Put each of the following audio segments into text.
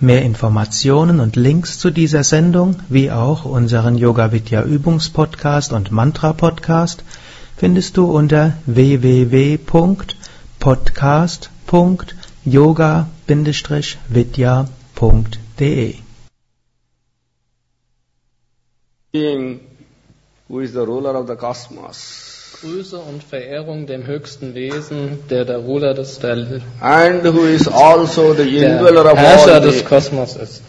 Mehr Informationen und Links zu dieser Sendung, wie auch unseren Yoga Vidya Übungspodcast und Mantra Podcast findest du unter www.podcast.yoga-vidya.de. Who is the ruler of the cosmos. Grüße und Verehrung dem höchsten Wesen, der der Ruler des der, and who is also the indweller of Herrscher all des Kosmos ist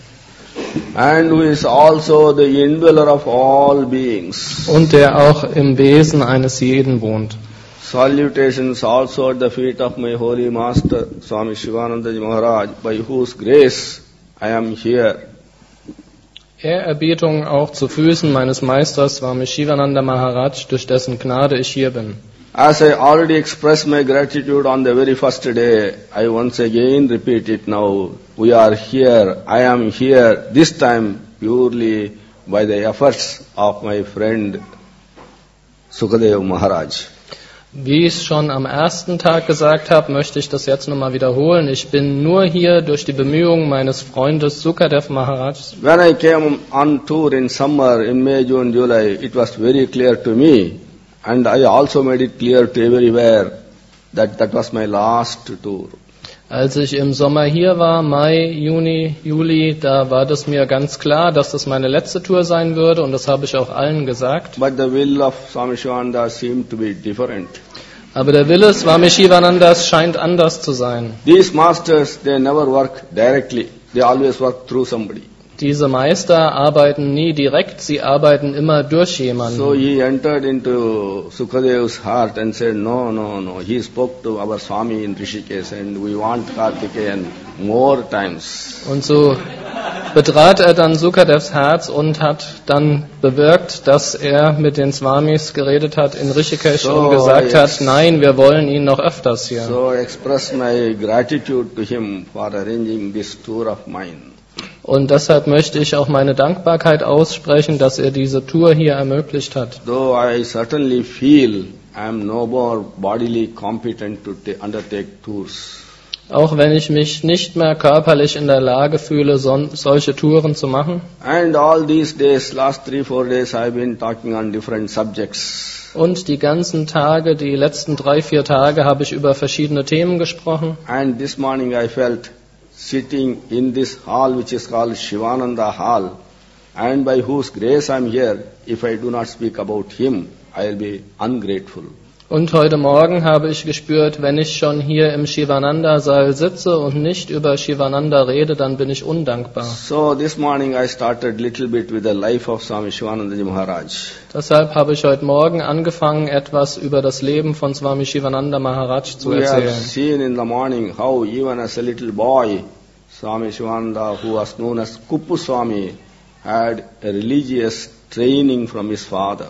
and who is also the indweller of all beings. und der auch im Wesen eines jeden wohnt. Salutations also at the feet of my holy master Swami Shivananda Ji Maharaj, by whose grace I am here. Ehrerbietung auch zu Füßen meines Meisters Swami Shivananda Maharaj, durch dessen Gnade ich hier bin. As I already expressed my gratitude on the very first day, I once again repeat it now. We are here, I am here, this time purely by the efforts of my friend Sukadev Maharaj. Wie ich schon am ersten Tag gesagt habe, möchte ich das jetzt nochmal wiederholen. Ich bin nur hier durch die Bemühungen meines Freundes Sukadev Maharaj. When I came on tour in summer, in May, June, July, it was very clear to me, and I also made it clear to everywhere that that was my last tour. Als ich im Sommer hier war, Mai, Juni, Juli, da war das mir ganz klar, dass das meine letzte Tour sein würde und das habe ich auch allen gesagt. But the will of Swami Shivananda seemed to be different. Aber der Wille Swami Shivanandas scheint anders zu sein. These masters, they never work directly. They always work through somebody. Diese Meister arbeiten nie direkt, sie arbeiten immer durch So jemanden. he entered into Sukadev's heart and said, no, no, no. He spoke to our Swami in Rishikesh and we want Kartikeyan more times. Und so betrat er dann Sukadevs Herz und hat dann bewirkt, dass er mit den Swamis geredet hat in Rishikesh So, und gesagt hat, nein, wir wollen ihn noch öfters hier. So I express my gratitude to him for arranging this tour of mine. Und deshalb möchte ich auch meine Dankbarkeit aussprechen, dass er diese Tour hier ermöglicht hat. Though I certainly feel I am no more bodily competent to ta- undertake tours. Auch wenn ich mich nicht mehr körperlich in der Lage fühle, son solche Touren zu machen. And all these days, last three, four days, I've been talking on different subjects. Und die ganzen Tage, die letzten drei, vier Tage, habe ich über verschiedene Themen gesprochen. And this morning I felt sitting in this hall which is called Shivananda Hall, and by whose grace I'm here, if I do not speak about him, I'll be ungrateful. Und heute Morgen habe ich gespürt, wenn ich schon hier im Shivananda-Saal sitze und nicht über Shivananda rede, dann bin ich undankbar. So this morning I started little bit with the life of Swami Shivanandaji Maharaj. Deshalb habe ich heute Morgen angefangen, etwas über das Leben von Swami Shivananda Maharaj zu We have erzählen. seen in the morning how even as a little boy, Swami Shivananda, who was known as Kuppu Swami, had a religious training from his father.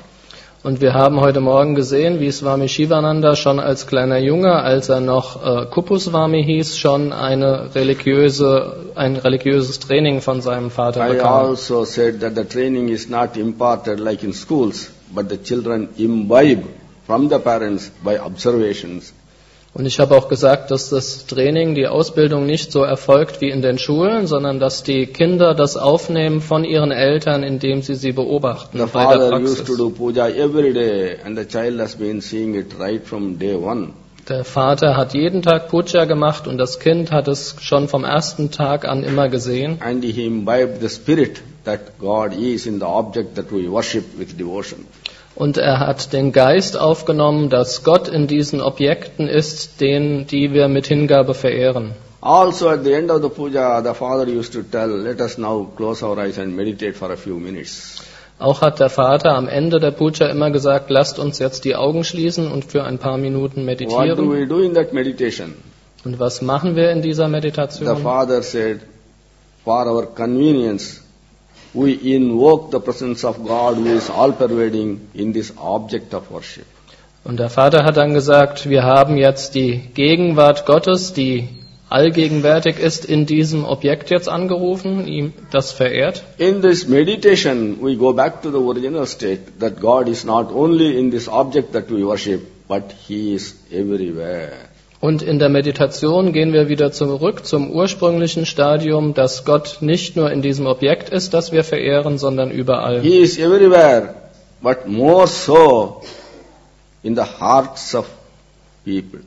Und wir haben heute Morgen gesehen, wie Swami Shivananda schon als kleiner Junge, als er noch äh, Kupuswami hieß, schon eine religiöse, ein religiöses Training von seinem Vater I bekam. also said that the training is not imparted like in schools, but the children imbibe from the parents by observations. Und ich habe auch gesagt, dass das Training, die Ausbildung nicht so erfolgt wie in den Schulen, sondern dass die Kinder das aufnehmen von ihren Eltern, indem sie sie beobachten The bei der father used to Praxis. do puja every day, and the child has been seeing it right from day one. Der Vater hat jeden Tag Puja gemacht und das Kind hat es schon vom ersten Tag an immer gesehen. And he imbibed the spirit that God is in the object that we worship with devotion. Und er hat den Geist aufgenommen, dass Gott in diesen Objekten ist, den, die wir mit Hingabe verehren. Also at the end of the puja, the father used to tell, let us now close our eyes and meditate for a few minutes. Auch hat der Vater am Ende der Puja immer gesagt, lasst uns jetzt die Augen schließen und für ein paar Minuten What do meditieren. we do in that meditation? Und was machen wir in dieser The Meditation? father said, for our convenience, we invoke the presence of God who is all pervading in this object of worship. Und der Vater hat dann gesagt, wir haben jetzt die Gegenwart Gottes, die allgegenwärtig ist, in diesem Objekt jetzt angerufen, ihm das verehrt. In this meditation, we go back to the original state that God is not only in this object that we worship, but He is everywhere. Und in der Meditation gehen wir wieder zurück zum ursprünglichen Stadium, dass Gott nicht nur in diesem Objekt ist, das wir verehren, sondern überall. He is everywhere, but more so in the hearts of people.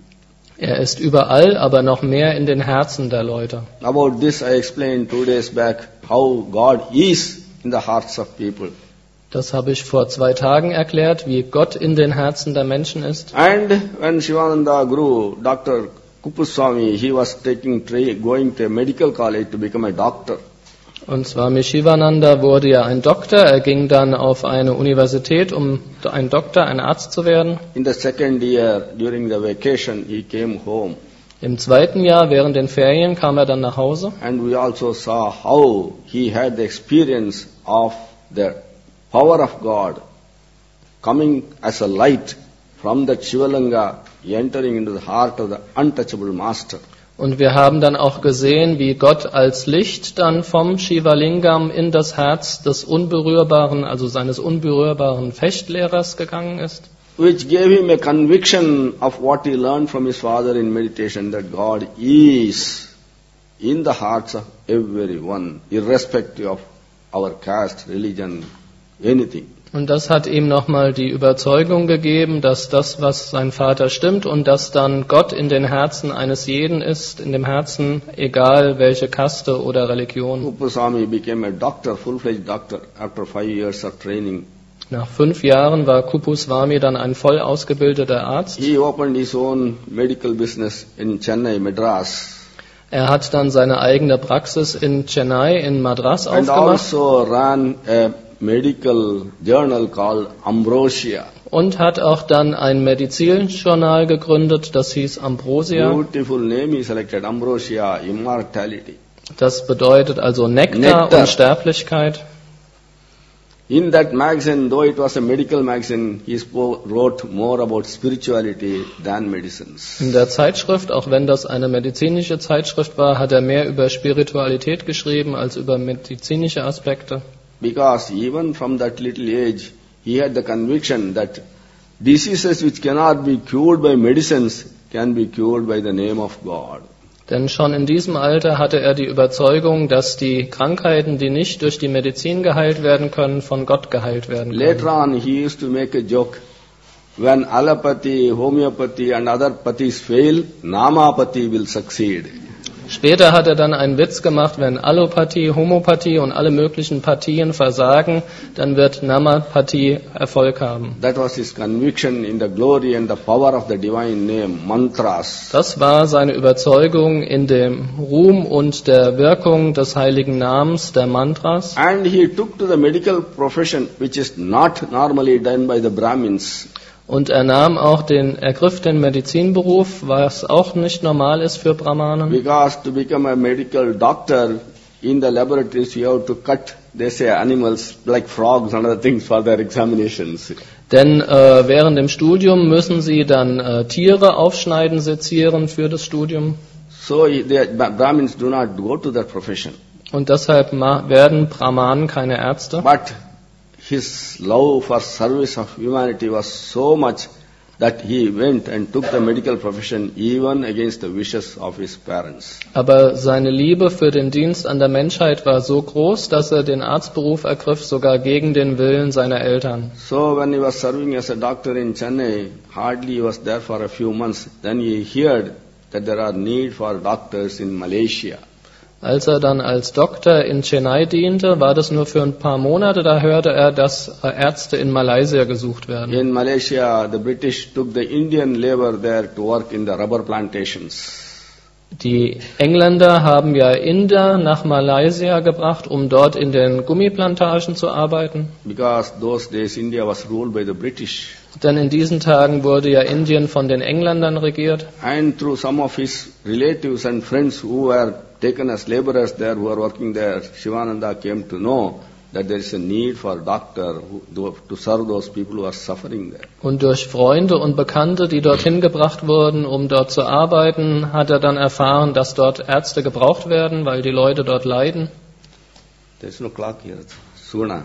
Er ist überall, aber noch mehr in den Herzen der Leute. About this I explained two days back how God is in the hearts of people. Das habe ich vor zwei Tagen erklärt, wie Gott in den Herzen der Menschen ist. And when Shivananda Guru, Dr. Kupuswami, he was taking going to a medical college to become a doctor. Und zwar Shivananda wurde ja ein Doktor. Er ging dann auf eine Universität, um ein Doktor, ein Arzt zu werden. In the second year, during the vacation, he came home. Im zweiten Jahr, während den Ferien, kam er dann nach Hause. And we also saw how he had the experience of the power of God coming as a light from the Shivalanga, entering into the heart of the untouchable master. Und wir haben dann auch gesehen, wie Gott als Licht dann vom Shivalingam in das Herz des unberührbaren, also seines unberührbaren Fechtlehrers gegangen ist. which gave him a conviction of what he learned from his father in meditation that God is in the hearts of everyone, irrespective of our caste, religion, anything. Und das hat ihm nochmal die Überzeugung gegeben, dass das, was sein Vater stimmt und dass dann Gott in den Herzen eines jeden ist, in dem Herzen, egal welche Kaste oder Religion. Upaswami became a doctor, full-fledged doctor, after five years of training. Nach fünf Jahren war Kupuswami dann ein voll ausgebildeter Arzt. He opened his own medical business in Chennai, Madras, Er hat dann seine eigene Praxis in Chennai in Madras and aufgemacht also ran a medical journal called Ambrosia. und hat auch dann ein Medizinjournal gegründet, das hieß Ambrosia. Beautiful name he selected, Ambrosia, immortality. Das bedeutet also Nektar, Nektar. Unsterblichkeit. In that magazine, though it was a medical magazine, he spo- wrote more about spirituality than medicines. In der Zeitschrift, auch wenn das eine medizinische Zeitschrift war, hat er mehr über Spiritualität geschrieben als über medizinische Aspekte. Because even from that little age, he had the conviction that diseases which cannot be cured by medicines can be cured by the name of God. Denn schon in diesem Alter hatte er die Überzeugung, dass die Krankheiten, die nicht durch die Medizin geheilt werden können, von Gott geheilt werden können. Later on, he used to make a joke. When allopathy, homeopathy and other pathis fail, namapathy will succeed. Später hat er dann einen Witz gemacht, wenn Allopathie, Homopathie und alle möglichen Pathien versagen, dann wird Namapathie Erfolg haben. That was his conviction in the glory and the power of the divine name, mantras. Das war seine Überzeugung in dem Ruhm und der Wirkung des heiligen Namens, der Mantras. And he took to the medical profession, which is not normally done by the Brahmins. Und er nahm auch den, ergriff den Medizinberuf, was auch nicht normal ist für Brahmanen. Because to become a medical doctor in the laboratories, you have to cut, they say, animals like frogs and other things for their examinations. Denn äh, während dem Studium müssen sie dann äh, Tiere aufschneiden, sezieren für das Studium. So the Bra- Brahmins do not go to that profession. Und deshalb werden Brahmanen keine Ärzte. But his love for service of humanity was so much that he went and took the medical profession even against the wishes of his parents. Aber seine Liebe für den Dienst an der Menschheit war so groß, dass er den Arztberuf ergriff, sogar gegen den Willen seiner Eltern. So when he was serving as a doctor in Chennai, hardly he was there for a few months. Then he heard that there are need for doctors in Malaysia. Als er dann als Doktor in Chennai diente, war das nur für ein paar Monate, da hörte er, dass Ärzte in Malaysia gesucht werden. In Malaysia, the British took the Indian labor there to work in the rubber plantations. Die Engländer haben ja Inder nach Malaysia gebracht, um dort in den Gummiplantagen zu arbeiten. Because those days India was ruled by the British. Denn in diesen Tagen wurde ja Indien von den Engländern regiert. And through some of his relatives and friends who were taken as laborers there, who were working there, Shivananda came to know that there is a need for doctor who, to serve those people who are suffering there. Und durch Freunde und Bekannte, die dorthin gebracht wurden, um dort zu arbeiten, hat er dann erfahren, dass dort Ärzte gebraucht werden, weil die Leute dort leiden. There is no clock here. Suna,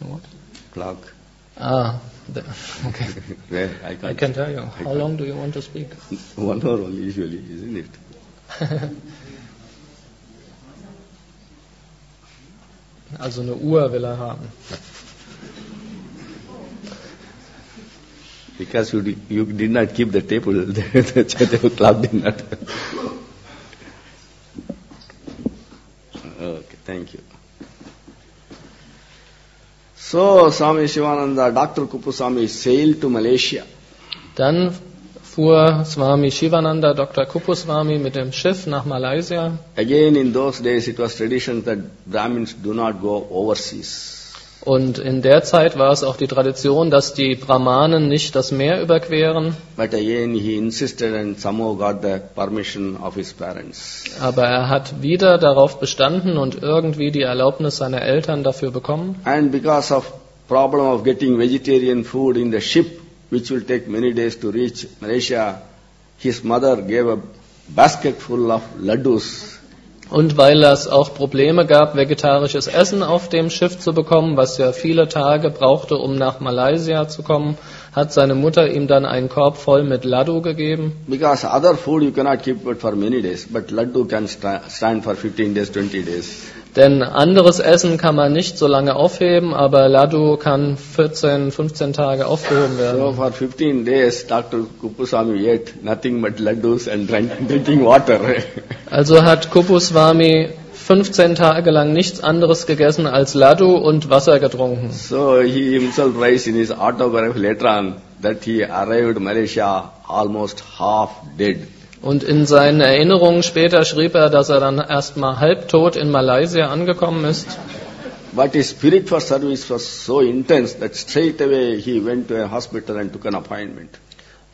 What? clock. Ah, the, okay. Where? I I can't. can tell you. How long do you want to speak? One hour only usually, isn't it? Also eine Uhr will er haben. Because you, di- you did not keep the table, the table clock did not. okay, thank you. So, Swami Shivananda, Dr. Kupuswami sailed to Malaysia. Dann fuhr Swami Shivananda, Dr. Kupuswami mit dem Schiff nach Malaysia. Again, in those days, it was tradition that Brahmins do not go overseas. Und in der Zeit war es auch die Tradition, dass die Brahmanen nicht das Meer überqueren. But again, he insisted and somehow got the permission of his parents. Aber er hat wieder darauf bestanden und irgendwie die Erlaubnis seiner Eltern dafür bekommen. And because of problem of getting vegetarian food in the ship, which will take many days to reach Malaysia, his mother gave a basket full of laddus. Und weil es auch Probleme gab, vegetarisches Essen auf dem Schiff zu bekommen, was ja viele Tage brauchte, um nach Malaysia zu kommen, hat seine Mutter ihm dann einen Korb voll mit Laddu gegeben. Because other food you cannot keep it for many days, but laddu can sta- stand for 15 days, 20 days. Denn anderes Essen kann man nicht so lange aufheben, aber Laddu kann 14, 15 Tage aufgehoben So werden. for 15 days, Dr. Kupuswami ate nothing but laddus and drank, drinking water. Also hat Kupuswami 15 Tage lang nichts anderes gegessen als Laddu und Wasser getrunken. so he himself writes in his autobiography later on that he arrived Malaysia almost half dead. Und in seinen Erinnerungen später schrieb er, dass er dann erstmal halbtot in Malaysia angekommen ist. But his spirit for service was so intense that straight away he went to a hospital and took an appointment.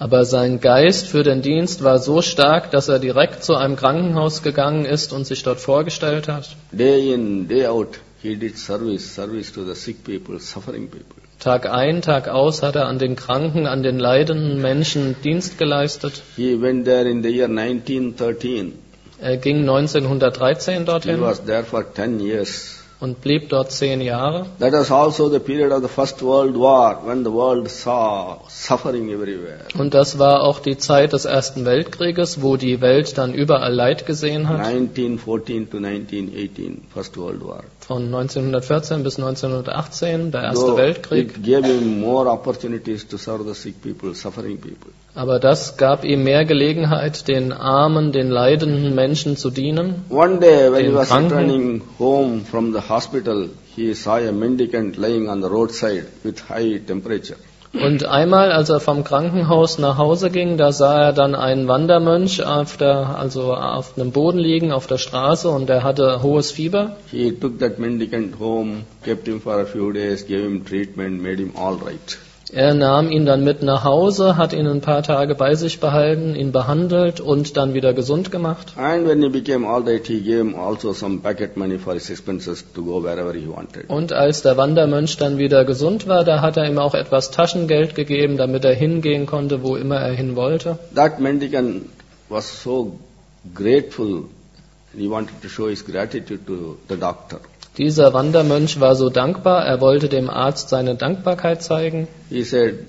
Aber sein Geist für den Dienst war so stark, dass er direkt zu einem Krankenhaus gegangen ist und sich dort vorgestellt hat. Day in, day out, he did service, service to the sick people, suffering people. Tag ein, Tag aus hat er an den Kranken, an den leidenden Menschen Dienst geleistet. He went there in the year 1913. Er ging 1913 He dorthin was there for 10 years. und blieb dort zehn Jahre. That was also the period of the First World War when the world saw suffering everywhere. Und das war auch die Zeit des Ersten Weltkrieges, wo die Welt dann überall Leid gesehen hat. 1914 to 1918, First World War. Von 1914 bis 1918, der Erste Weltkrieg. people, people. Aber das gab ihm mehr Gelegenheit, den Armen, den leidenden Menschen zu dienen. One day when he was Kranken. returning home from the hospital, he saw a mendicant lying on the roadside with high temperature. Und einmal, als er vom Krankenhaus nach Hause ging, da sah er dann einen Wandermönch auf der, also auf einem Boden liegen, auf der Straße, und der hatte hohes Fieber. He took that mendicant home, kept him for a few days, gave him treatment, made him all right. Er nahm ihn dann mit nach Hause, hat ihn ein paar Tage bei sich behalten, ihn behandelt und dann wieder gesund gemacht. And when he became all right, he gave him also some pocket money for his expenses to go wherever he wanted. Und als der Wandermönch dann wieder gesund war, da hat er ihm auch etwas Taschengeld gegeben, damit er hingehen konnte, wo immer er hin wollte. That mendicant was so grateful, he wanted to show his gratitude to the doctor. Dieser Wandermönch war so dankbar, er wollte dem Arzt seine Dankbarkeit zeigen. He said,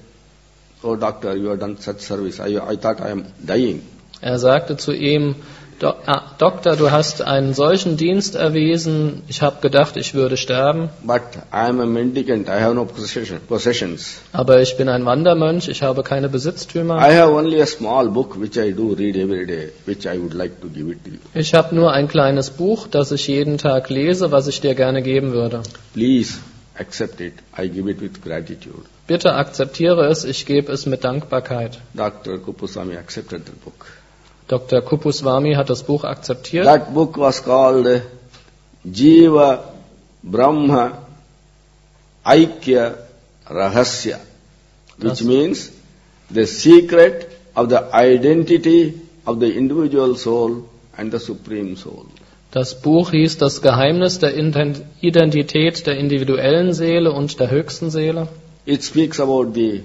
Oh doctor, you have done such service. I, I thought I am dying. Er sagte zu ihm, "Do- ah, Doktor, du hast einen solchen Dienst erwiesen, ich habe gedacht, ich würde sterben, But I am a mendicant, I have no possession, possessions. aber ich bin ein Wandermönch, ich habe keine Besitztümer. I have only a small book which I do read every day, which I would like to give it to you. Ich habe nur ein kleines Buch, das ich jeden Tag lese, was ich dir gerne geben würde. Please accept it. I give it with gratitude. Bitte akzeptiere es, ich gebe es mit Dankbarkeit. Dr. Kupuswami accepted the book. Dr. Kupuswami hat das Buch akzeptiert. That book was called Jiva Brahma Aikya Rahasya, which Das- means the secret of the identity of the individual soul and the supreme soul. Das Buch hieß Das Geheimnis der Identität der individuellen Seele und der höchsten Seele. It speaks about the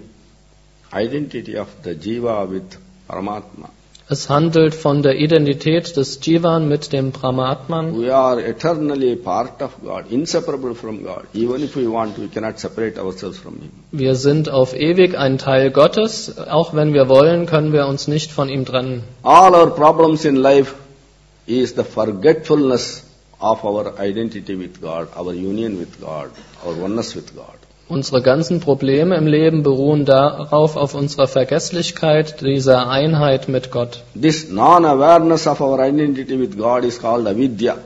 identity of the jiva with Paramatma. Es handelt von der Identität des Jivan mit dem Brahmatman. We are eternally part of God, inseparable from God. Even if we want, we cannot separate ourselves from Him. Wir sind auf ewig ein Teil Gottes. Auch wenn wir wollen, können wir uns nicht von ihm trennen. All our problems in life is the forgetfulness of our identity with God, our union with God, our oneness with God. Unsere ganzen Probleme im Leben beruhen darauf, auf unserer Vergesslichkeit dieser Einheit mit Gott. This non-awareness of our identity with God is called avidya,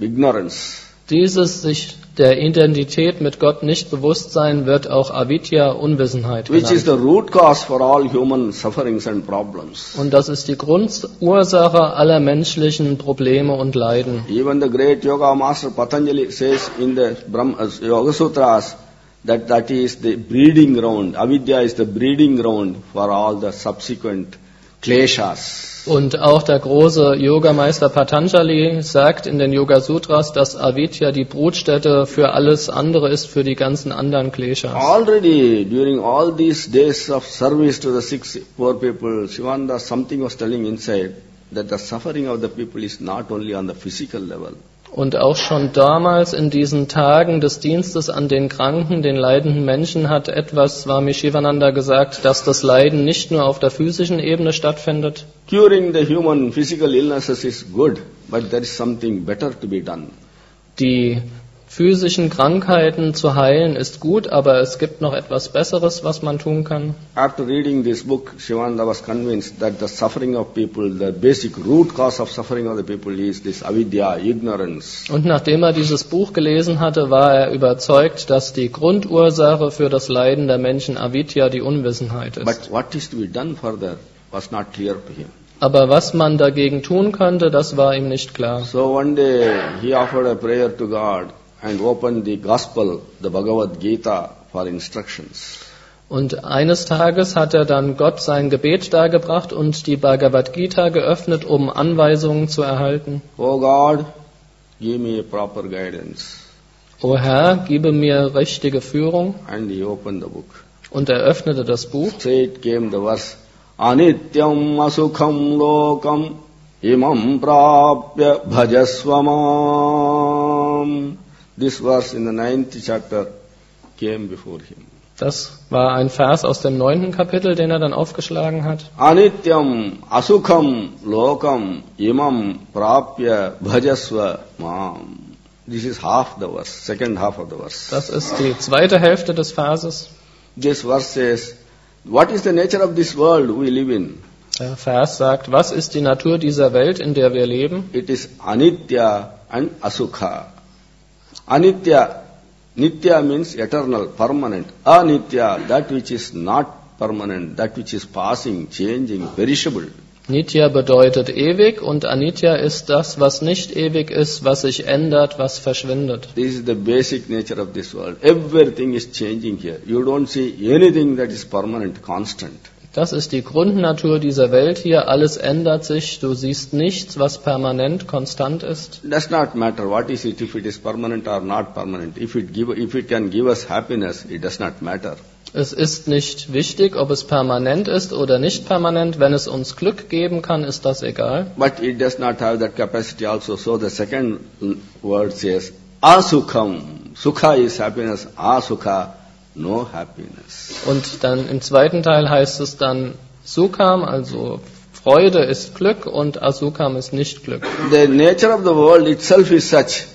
ignorance. Dieses sich der Identität mit Gott nicht bewusst sein wird auch Avidya, Unwissenheit which is the root cause for all human sufferings and problems. Und das ist die Grundursache aller menschlichen Probleme und Leiden. Even the great yoga master Patanjali says in the Brahm, uh, Yoga Sutras that that is the breeding ground. Avidya is the breeding ground for all the subsequent kleshas. Und auch der große Yogameister Patanjali sagt in den Yoga Sutras, dass Avidya die Brutstätte für alles andere ist, für die ganzen anderen Kleshas. Already during all these days of service to the sick poor people, Shivananda something was telling inside that the suffering of the people is not only on the physical level. Und auch schon damals in diesen Tagen des Dienstes an den Kranken, den leidenden Menschen, hat etwas Swami Shivananda gesagt, dass das Leiden nicht nur auf der physischen Ebene stattfindet. Curing the human physical illnesses is good, but there is something better to be done. Die physischen Krankheiten zu heilen ist gut, aber es gibt noch etwas Besseres, was man tun kann. After reading this book, Shivananda was convinced that the suffering of people, the basic root cause of suffering of the people is this avidya, ignorance. Und nachdem er dieses Buch gelesen hatte, war er überzeugt, dass die Grundursache für das Leiden der Menschen Avidya die Unwissenheit ist. But what is to be done further was not clear to him. Aber was man dagegen tun könnte, das war ihm nicht klar. So one day he offered a prayer to God and opened the gospel, the Bhagavad Gita, for instructions. Und eines Tages hat er dann Gott sein Gebet dargebracht und die Bhagavad Gita geöffnet, um Anweisungen zu erhalten. Oh God, give me proper guidance. O Herr, gebe mir richtige Führung. And he opened the book. Und er öffnete das Buch. Straight came the verse, Anityam asukham lokam imam prapya bhajasvamam. This verse in the ninth chapter came before him. Das war ein Vers aus dem neunten Kapitel, den er dann aufgeschlagen hat. Anityam asukham lokam imam prapya bhajasva mam. This is half the verse, second half of the verse. Das ist die zweite Hälfte des Verses. This verse says, what is the nature of this world we live in? Der Vers sagt, was ist die Natur dieser Welt, in der wir leben? It is anitya and asukha. Anitya, nitya means eternal, permanent. Anitya, that which is not permanent, that which is passing, changing, perishable. Nitya bedeutet ewig und Anitya ist das, was nicht ewig ist, was sich ändert, was verschwindet. This is the basic nature of this world. Everything is changing here. You don't see anything that is permanent, constant. Das ist die Grundnatur dieser Welt hier. Alles ändert sich. Du siehst nichts, was permanent, konstant ist. Does not matter what is it, if it is permanent or not permanent. If it, give, if it can give us happiness, it does not matter. Es ist nicht wichtig, ob es permanent ist oder nicht permanent. Wenn es uns Glück geben kann, ist das egal. But it does not have that capacity also. So the second word says, Asukham. Sukha is happiness. Asukha, no happiness. Und dann im zweiten Teil heißt es dann Sukham, also Freude ist Glück und Asukam ist nicht Glück. The nature of the world itself is such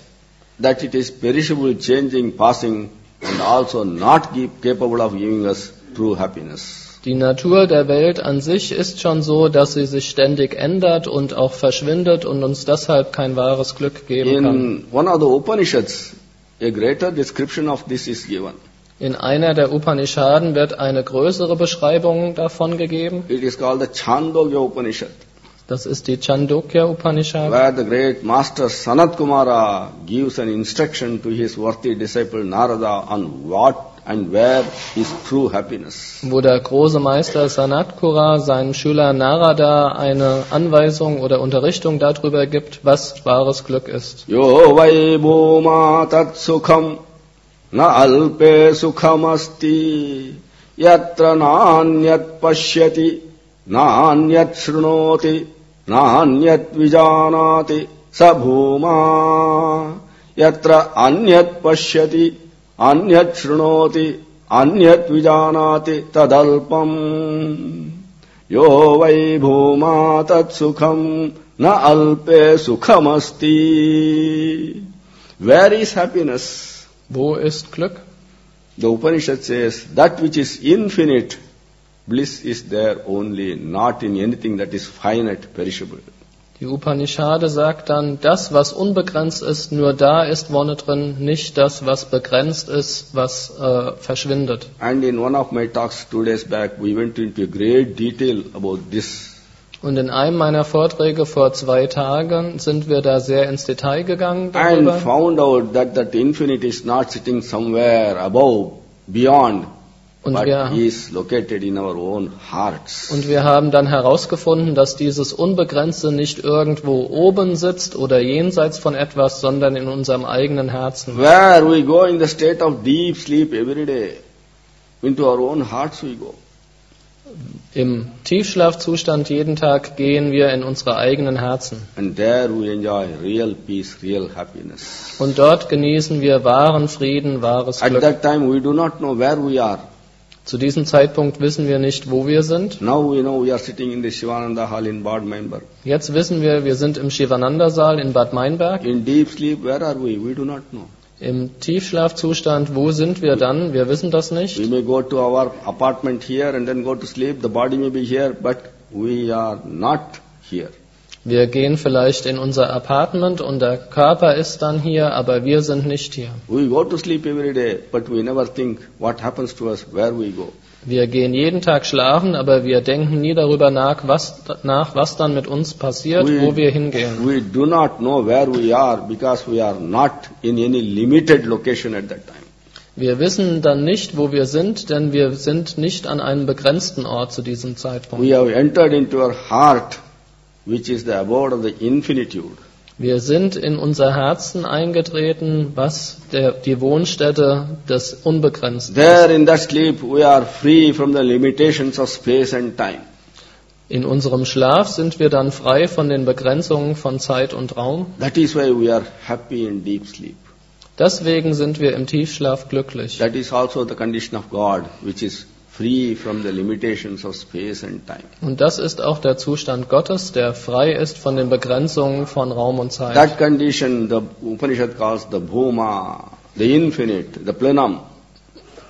that it is perishable, changing, passing, and also not capable of giving us true happiness. Die Natur der Welt an sich ist schon so, dass sie sich ständig ändert und auch verschwindet und uns deshalb kein wahres Glück geben kann. In one of the Upanishads, a greater description of this is given. In einer der Upanishaden wird eine größere Beschreibung davon gegeben. It is called the Chandogya Upanishad, Das ist die Chandogya Upanishad. where the great master Sanat Kumara gives an instruction to his worthy disciple Narada on what and where is true happiness. wo der große Meister Sanatkura seinem Schüler Narada eine Anweisung oder Unterrichtung darüber gibt, was wahres Glück ist. Yo vai bhuma tat sukham न अल्पे सुखमस्ति। यत्र नान्यत् पश्यति नान्यत् शृणोति नान्यत् विजानाति स भूमा। यत्र अन्यत् पश्यति अन्यत् शृणोति अन्यत् विजानाति तदल्पम्। यो वै भूमा तत्सुखम् न अल्पे सुखमस्ति। Very happiness Wo ist Glück? The Upanishad says that which is infinite, bliss is there only, not in anything that is finite, perishable. Die Upanishade sagt dann, das, was unbegrenzt ist, nur da ist Wonne drin, nicht das, was begrenzt ist, was äh, verschwindet. And in one of my talks two days back, we went into great detail about this. Und in einem meiner Vorträge vor zwei Tagen sind wir da sehr ins Detail gegangen And darüber found out that that infinite is not sitting somewhere above, beyond, Und but wir- is located in our own hearts. und wir haben dann herausgefunden, dass dieses Unbegrenzte nicht irgendwo oben sitzt oder jenseits von etwas, sondern in unserem eigenen Herzen. Where we go in the state of deep sleep every day, into our own hearts we go. Im Tiefschlafzustand jeden Tag gehen wir in unsere eigenen Herzen. And there we enjoy real peace, real happiness. Und dort genießen wir wahren Frieden, wahres At Glück. that time we do not know where we are. Zu diesem Zeitpunkt wissen wir nicht, wo wir sind. Now we know we are sitting in the Shivananda Hall in Bad Meinberg. Jetzt wissen wir, wir sind im Shivananda-Saal in Bad Meinberg. In deep sleep, where are we? We do not know. Im Tiefschlafzustand, wo sind wir dann? Wir wissen das We nicht. may go to our apartment here and then go to sleep. The body may be here, but we are not here. Wir gehen vielleicht in unser Apartment und der Körper ist dann hier, aber wir sind nicht hier. We go to sleep every day, but we never think what happens to us, where we go. Wir gehen jeden Tag schlafen, aber wir denken nie darüber nach, was, nach, was dann mit uns passiert, We- wo wir hingehen. We do not know where we are because we are not in any limited location at that time. Wir wissen dann nicht, wo wir sind, denn wir sind nicht an einem begrenzten Ort zu diesem Zeitpunkt. We have entered into our heart, which is the abode of the infinitude. Wir sind in unser Herzen eingetreten, was der, die Wohnstätte des Unbegrenzten ist. There in that sleep, we are free from the limitations of space and time. In unserem Schlaf sind wir dann frei von den Begrenzungen von Zeit und Raum. That is why we are happy in deep sleep. Deswegen sind wir im Tiefschlaf glücklich. That is also the condition of God, which is free from the limitations of space and time. Und das ist auch der Zustand Gottes, der frei ist von den Begrenzungen von Raum und Zeit. That condition, the Upanishad calls the Bhuma, the infinite, the plenum.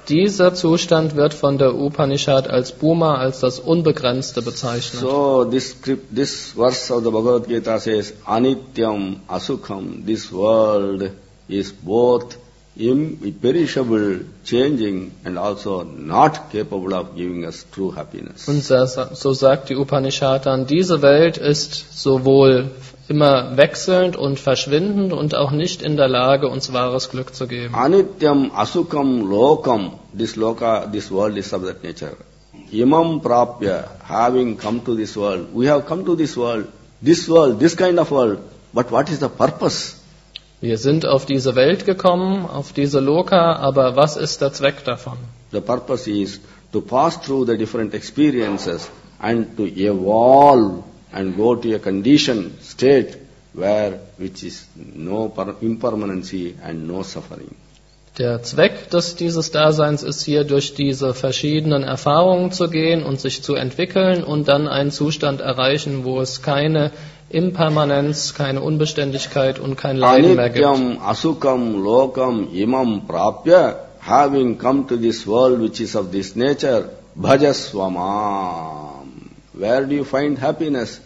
Dieser Zustand wird von der Upanishad als Bhuma, als das Unbegrenzte bezeichnet. So this script, this verse of the Bhagavad Gita says, Anityam Asukham, this world is both imperishable, changing, and also not capable of giving us true happiness. Und so so sagt die Upanishad dann, diese Welt ist sowohl immer wechselnd und verschwindend und auch nicht in der Lage, uns wahres Glück zu geben. Anityam Asukam Lokam, this loka, this world is of that nature. Imam Prapya, having come to this world, we have come to this world, this world, this kind of world, but what is the purpose? Wir sind auf diese Welt gekommen, auf diese Loka, aber was ist der Zweck davon? The purpose is to pass through the different experiences and to evolve and go to a condition state where which is no per- impermanency and no suffering. Der Zweck des, dieses Daseins ist hier, durch diese verschiedenen Erfahrungen zu gehen und sich zu entwickeln und dann einen Zustand erreichen, wo es keine Impermanenz, keine Unbeständigkeit und kein Leiden mehr. Anityam asukam lokam imam prapya, having come to this world which is of this nature, bhajasvamam. Where do you find happiness?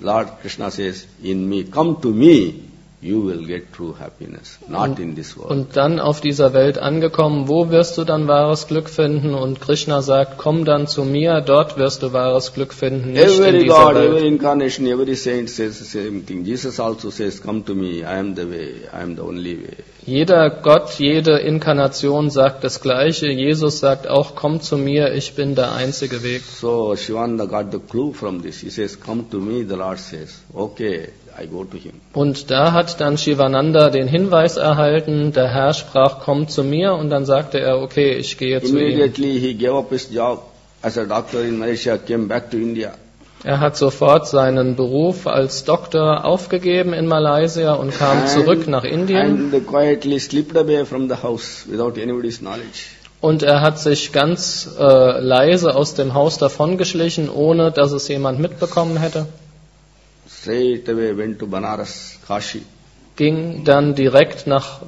Lord Krishna says, in me, come to me, you will get true happiness, not in this world. Und dann auf dieser Welt angekommen, wo wirst du dann wahres Glück finden? Und Krishna sagt, komm dann zu mir, dort wirst du wahres Glück finden, nicht in Every dieser God, Welt. every incarnation, every saint says the same thing. Jesus also says, come to me, I am the way, I am the only way. Jeder Gott, jede Inkarnation sagt das Gleiche. Jesus sagt auch, komm zu mir, ich bin der einzige Weg. So Shivananda got the clue from this. He says, Come to me, the Lord says. Okay. Und da hat dann Shivananda den Hinweis erhalten, der Herr sprach, komm zu mir, und dann sagte er, okay, ich gehe zu ihm. Malaysia. Er hat sofort seinen Beruf als Doktor aufgegeben in Malaysia und kam zurück nach Indien. And house. Und er hat sich ganz äh, leise aus dem Haus davongeschlichen, ohne dass es jemand mitbekommen hätte. Straight away went to Banaras, Kashi. Ging dann direkt nach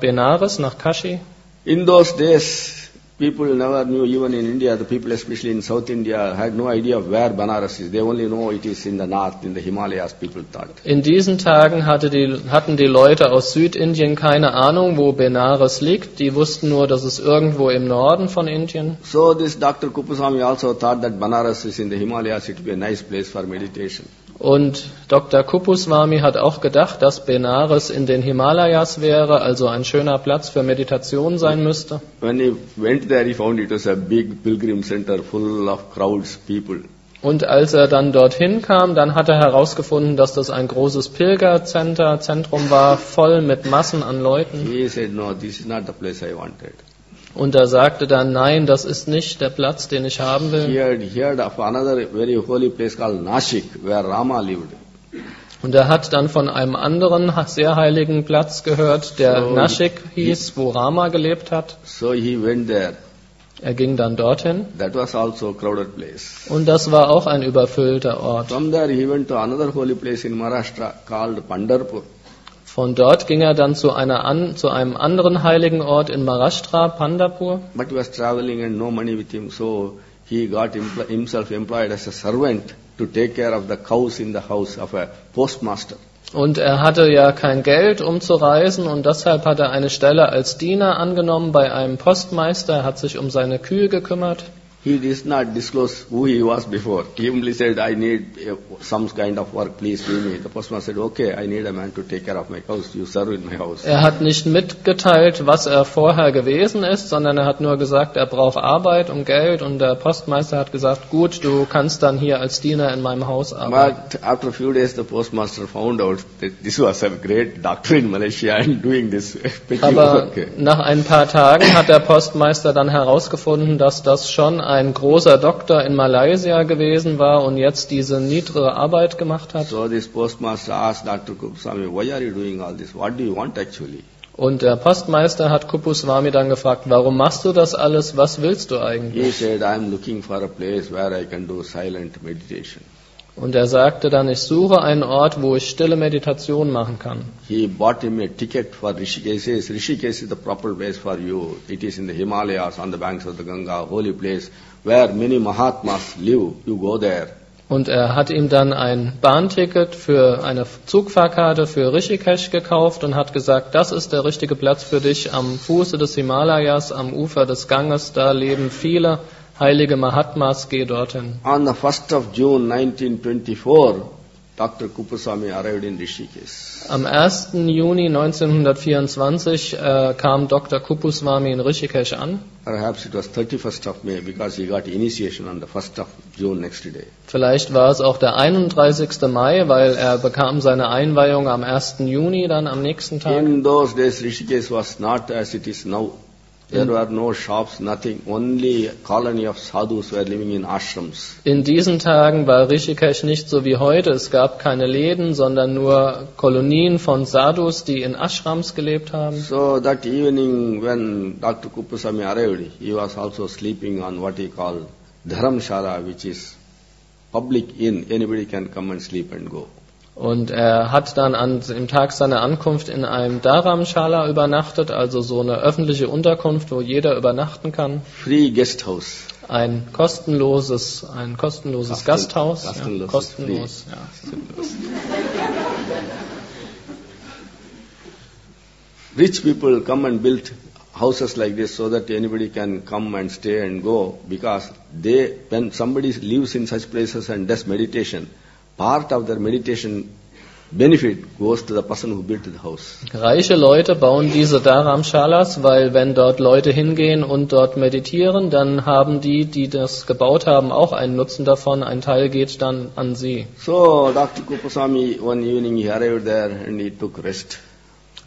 Benares, nach Kashi. In those days, people never knew, even in India, the people especially in South India had no idea of where Banaras is. They only know it is in the north, in the Himalayas, people thought. In diesen Tagen hatte die, hatten die Leute aus Südindien keine Ahnung, wo Benares liegt. Die wussten nur, dass es irgendwo im Norden von Indien. So this Dr. Kupuswami also thought that Banaras is in the Himalayas, it would be a nice place for meditation. Und Dr. Kupuswami hat auch gedacht, dass Benares in den Himalayas wäre, also ein schöner Platz für Meditation sein müsste. When he went there, he found it was a big pilgrim center full of crowds, people. Und als er dann dorthin kam, dann hat er herausgefunden, dass das ein großes Pilgercenter, Zentrum war, voll mit Massen an Leuten. He said, no, this is not the place I wanted. Und er sagte dann, nein, das ist nicht der Platz, den ich haben He will. had heard of another very holy place called Nashik, where Rama lived. Und er hat dann von einem anderen sehr heiligen Platz gehört, der So, Nashik hieß, wo Rama gelebt hat. So he went there. Er ging dann dorthin. That was also a crowded place. Und das war auch ein überfüllter Ort. From there he went to another holy place in Maharashtra called Pandarpur. Von dort ging er dann zu, einer an, zu einem anderen heiligen Ort in Maharashtra, Pandapur. But he was traveling and no money with him, so he got empl- himself employed as a servant to take care of the cows in the house of a postmaster. Und er hatte ja kein Geld, um zu reisen, und deshalb hat er eine Stelle als Diener angenommen bei einem Postmeister. Er hat sich um seine Kühe gekümmert. He did not disclose who he was before. He only said, I need uh, some kind of work, please give me. The postmaster said, okay, I need a man to take care of my cows. You serve in my house. Er hat nicht mitgeteilt, was er vorher gewesen ist, sondern er hat nur gesagt, er braucht Arbeit und Geld. Und der Postmeister hat gesagt, gut, du kannst dann hier als Diener in meinem Haus arbeiten. But after a few days, the postmaster found out that this was a great doctor in Malaysia and doing this petty Aber work. nach ein paar Tagen hat der Postmeister dann herausgefunden, dass das schon ein großer Doktor in Malaysia gewesen war und jetzt diese niedere Arbeit gemacht hat. So this postmaster asked Dr. Kupswami, why are you doing all this? What do you want actually? Und der Postmeister hat Kupuswami dann gefragt, warum machst du das alles? Was willst du He eigentlich? said, I am looking for a place where I can do silent meditation. Und er sagte dann, ich suche einen Ort, wo ich stille Meditation machen kann. He bought him a ticket for Rishikesh. He says, Rishikesh is the proper place for you. It is in the Himalayas, on the banks of the Ganga, holy place, where many Mahatmas live. You go there. Und er hat ihm dann ein Bahnticket für eine Zugfahrkarte für Rishikesh gekauft und hat gesagt, das ist der richtige Platz für dich am Fuße des Himalayas, am Ufer des Ganges. Da leben viele heilige Mahatmas, geh dorthin. On the 1st of June 1924, Dr. Kupaswami arrived in Rishikesh. Am 1. Juni 1924 äh, kam Dr. Kupuswami in Rishikesh an. Perhaps it was 31st of May because he got initiation on the 1st of June next day. Vielleicht war es auch der 31. Mai, weil er bekam seine Einweihung am 1. Juni dann am nächsten Tag. In those days, Rishikesh was not as it is now. There were no shops, nothing. Only a colony of sadhus were living in ashrams. In diesen Tagen war Rishikesh nicht so wie heute. Es gab keine Läden, sondern nur Kolonien von Sadhus, die in Ashrams gelebt haben. So that evening when Dr. Kupaswami arrived, he was also sleeping on what he called dharamshala, which is public inn. Anybody can come and sleep and go. Und er hat dann an dem Tag seiner Ankunft in einem Dharamshala übernachtet, also so eine öffentliche Unterkunft, wo jeder übernachten kann. Free guest house. Ein kostenloses, ein kostenloses Kosten- Gasthaus. kostenlos ja, kostenlos. Rich people come and build houses like this so that anybody can come and stay and go because they, when somebody lives in such places and does meditation, part of their meditation benefit goes to the person who built the house. Reiche Leute bauen diese Dharamshalas, weil wenn dort Leute hingehen und dort meditieren, dann haben die, die das gebaut haben, auch einen Nutzen davon. Ein Teil geht dann an sie. So Dr. Kupaswami one evening he arrived there and he took rest.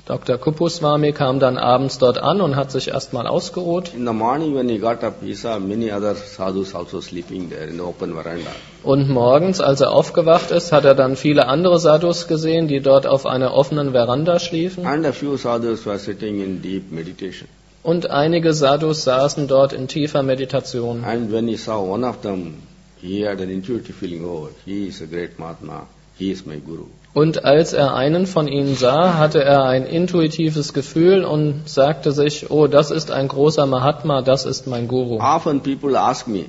Dr. Kupuswami kam dann abends dort an und hat sich erstmal ausgeruht. In the morning when he got up, he saw many other sadhus also sleeping there in the open veranda. Und morgens, als er aufgewacht ist, hat er dann viele andere Sadhus gesehen, die dort auf einer offenen Veranda schliefen. And a few sadhus were sitting in deep meditation. Und einige Sadhus saßen dort in tiefer Meditation. And when he saw one of them, he had an intuitive feeling, oh, he is a great Mahatma, he is my Guru. Und als er einen von ihnen sah, hatte er ein intuitives Gefühl und sagte sich, oh, das ist ein großer Mahatma, das ist mein Guru. Often people ask me,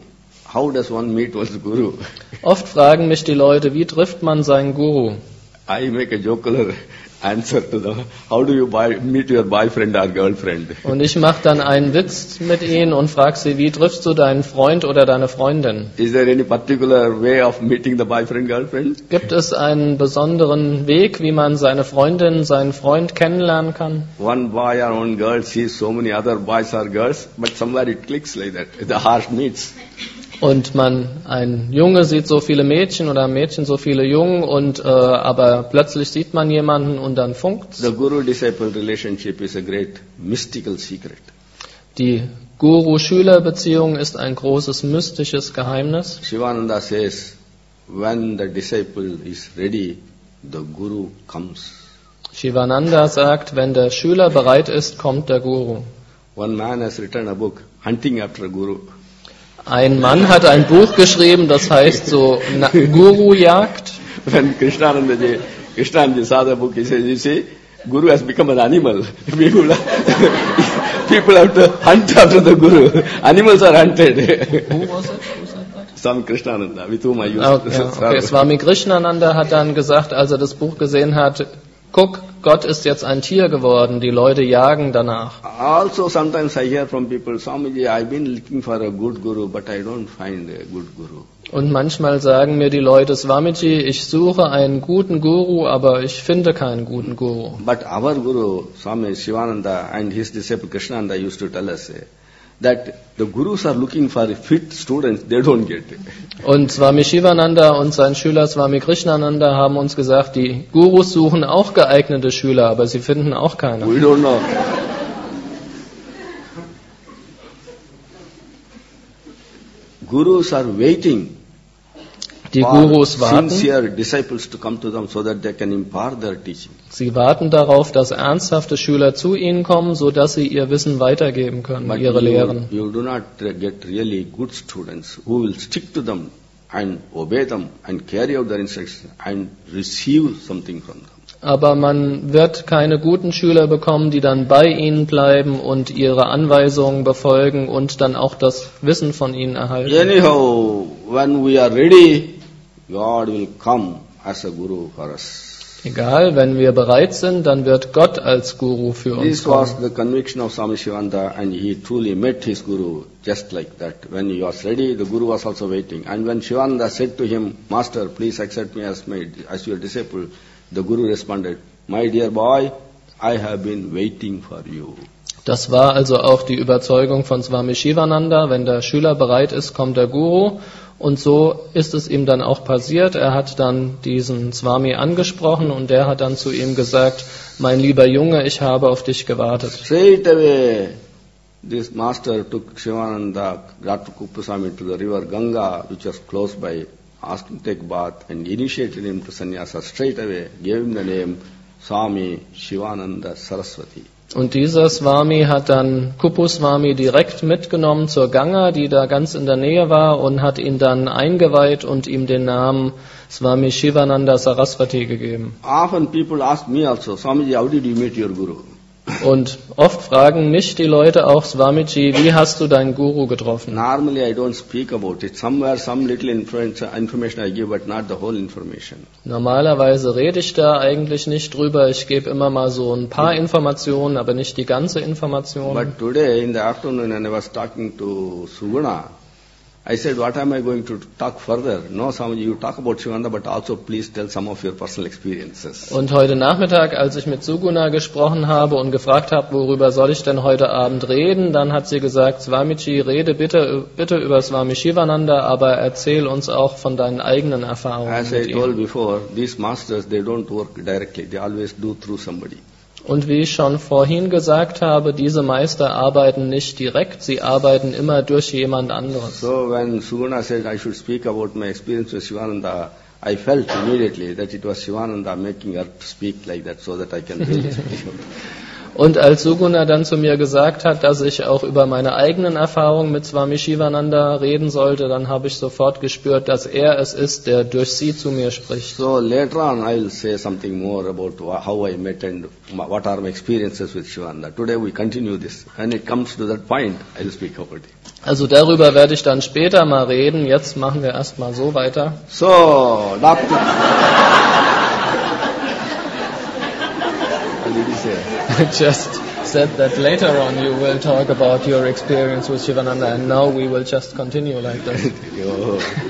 how does one meet one's Guru? Oft fragen mich die Leute, wie trifft man seinen Guru? I make a jocular answer to them. How do you buy, meet your boyfriend or girlfriend? Und ich mache dann einen Witz mit ihnen und frage sie, wie triffst du deinen Freund oder deine Freundin? Is there any particular way of meeting the boyfriend, girlfriend? Gibt es einen besonderen Weg, wie man seine Freundin, seinen Freund kennenlernen kann? One boy or one girl sees so many other boys or girls, but somewhere it clicks like that. The heart meets. Und man, ein Junge sieht so viele Mädchen oder ein Mädchen so viele Jungen und äh, aber plötzlich sieht man jemanden und dann funkt's. The guru-disciple relationship is a great mystical secret. Die Guru-Schüler-Beziehung ist ein großes mystisches Geheimnis. Shivananda says, when the disciple is ready, the guru comes. Shivananda sagt, wenn der Schüler bereit ist, kommt der Guru. One man has written a book, Hunting After a Guru. Ein Mann hat ein Buch geschrieben, das heißt so Na- Guru-Jagd. When Krishnananda ji, Krishnananda saw the book, he says, you see, Guru has become an animal. People, people have to hunt after the Guru. Animals are hunted. Who was it? Who said that? Some Krishnananda, with whom I used Ah, ja, okay, Swami Krishnananda hat dann gesagt, als er das Buch gesehen hat, guck, Gott ist jetzt ein Tier geworden, die Leute jagen danach. Also, sometimes I hear from people, Swamiji, I've been looking for a good guru, but I don't find a good guru. Und manchmal sagen mir die Leute, Swamiji, ich suche einen guten Guru, aber ich finde keinen guten Guru. But our guru, Swami Shivananda, and his disciple Krishnananda used to tell us that the gurus are looking for fit students, they don't get it. Und Swami Shivananda und sein Schüler Swami Krishnananda haben uns gesagt, die Gurus suchen auch geeignete Schüler, aber sie finden auch keine. We don't know. Gurus are waiting Die Gurus warten. Sie warten darauf, dass ernsthafte Schüler zu ihnen kommen, so dass sie ihr Wissen weitergeben können, But ihre you, Lehren. you do not uh, get really good students who will stick to them and obey them and carry out their instructions and receive something from them. Aber man wird keine guten Schüler bekommen, die dann bei ihnen bleiben und ihre Anweisungen befolgen und dann auch das Wissen von ihnen erhalten. Anyhow, when we are ready, God will come as a guru for us. Egal, wenn wir bereit sind, dann wird Gott als Guru für uns This was kommen. the conviction of Swami Shivananda and he truly met his guru just like that. When he was ready, the guru was also waiting. And when Shivananda said to him, Master, please accept me as, my, as your disciple, the guru responded, My dear boy, I have been waiting for you. Das war also auch die Überzeugung von Swami Shivananda. Wenn der Schüler bereit ist, kommt der Guru. Und so ist es ihm dann auch passiert. Er hat dann diesen Swami angesprochen und der hat dann zu ihm gesagt, mein lieber Junge, ich habe auf dich gewartet. Straight away, this master took Shivananda, Dr. Kupaswami to the river Ganga, which was close by, asked him to take bath and initiated him to sannyasa straight away, gave him the name Swami Shivananda Saraswati. Und dieser Swami hat dann Kupuswami direkt mitgenommen zur Ganga, die da ganz in der Nähe war, und hat ihn dann eingeweiht und ihm den Namen Swami Shivananda Saraswati gegeben. Often people ask me also, Swamiji, how did you meet your guru? Und oft fragen mich die Leute auch, Swamiji, wie hast du deinen Guru getroffen? Normally I don't speak about it. Somewhere some little information I give, but not the whole information. Normalerweise rede ich da eigentlich nicht drüber. Ich gebe immer mal so ein paar Informationen, aber nicht die ganze Information. But today in the afternoon when I was talking to Suguna, I said, what am I going to talk further? No, Swamiji, you talk about Shivananda, but also please tell some of your personal experiences. Und heute Nachmittag, als ich mit Suguna gesprochen habe und gefragt habe, worüber soll ich denn heute Abend reden, dann hat sie gesagt, Swamiji, rede bitte, bitte über Swami Shivananda, aber erzähl uns auch von deinen eigenen Erfahrungen As I ihm. told before, these masters, they don't work directly. They always do through somebody. Und wie ich schon vorhin gesagt habe, diese Meister arbeiten nicht direkt, sie arbeiten immer durch jemand anderes. So when Suguna said I should speak about my experience with Shivananda, I felt immediately that it was Shivananda making her speak like that so that I can really speak. Und als Suguna dann zu mir gesagt hat, dass ich auch über meine eigenen Erfahrungen mit Swami Shivananda reden sollte, dann habe ich sofort gespürt, dass er es ist, der durch sie zu mir spricht. So later on I will say something more about how I met and wha- what are my experiences with Shivananda. Today we continue this. When it comes to that point, I will speak about it. Also darüber werde ich dann später mal reden. Jetzt machen wir erstmal so weiter. So, Dr. just said that later on you will talk about your experience with Shivananda and now we will just continue like this.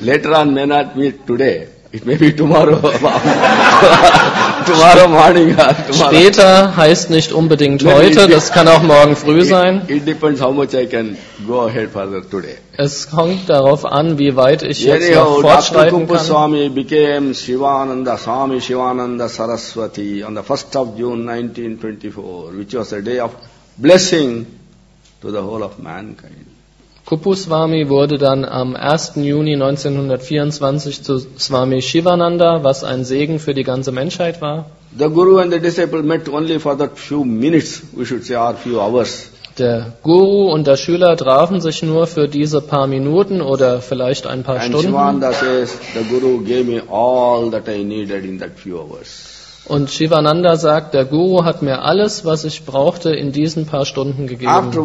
Later on may not be today. It may be tomorrow. tomorrow morning or tomorrow. Später heißt nicht unbedingt heute, das kann auch morgen früh sein. It, it depends how much I can go ahead further today. Es kommt darauf an, wie weit ich jetzt Anyhow, noch Dr. fortschreiten kann. Kumpuswamy became Shivananda, Swami Shivananda Saraswati on the 1st of June 1924, which was a day of blessing to the whole of mankind. Kupuswami wurde dann am 1. Juni 1924 zu Swami Shivananda, was ein Segen für die ganze Menschheit war. The Guru and the disciple met only for that few minutes, we should say, or few hours. Der Guru und der Schüler trafen sich nur für diese paar Minuten oder vielleicht ein paar And Stunden. Shivananda says, the Guru gave me all that I needed in that few hours. Und Shivananda sagt, der Guru hat mir alles, was ich brauchte, in diesen paar Stunden gegeben. Also.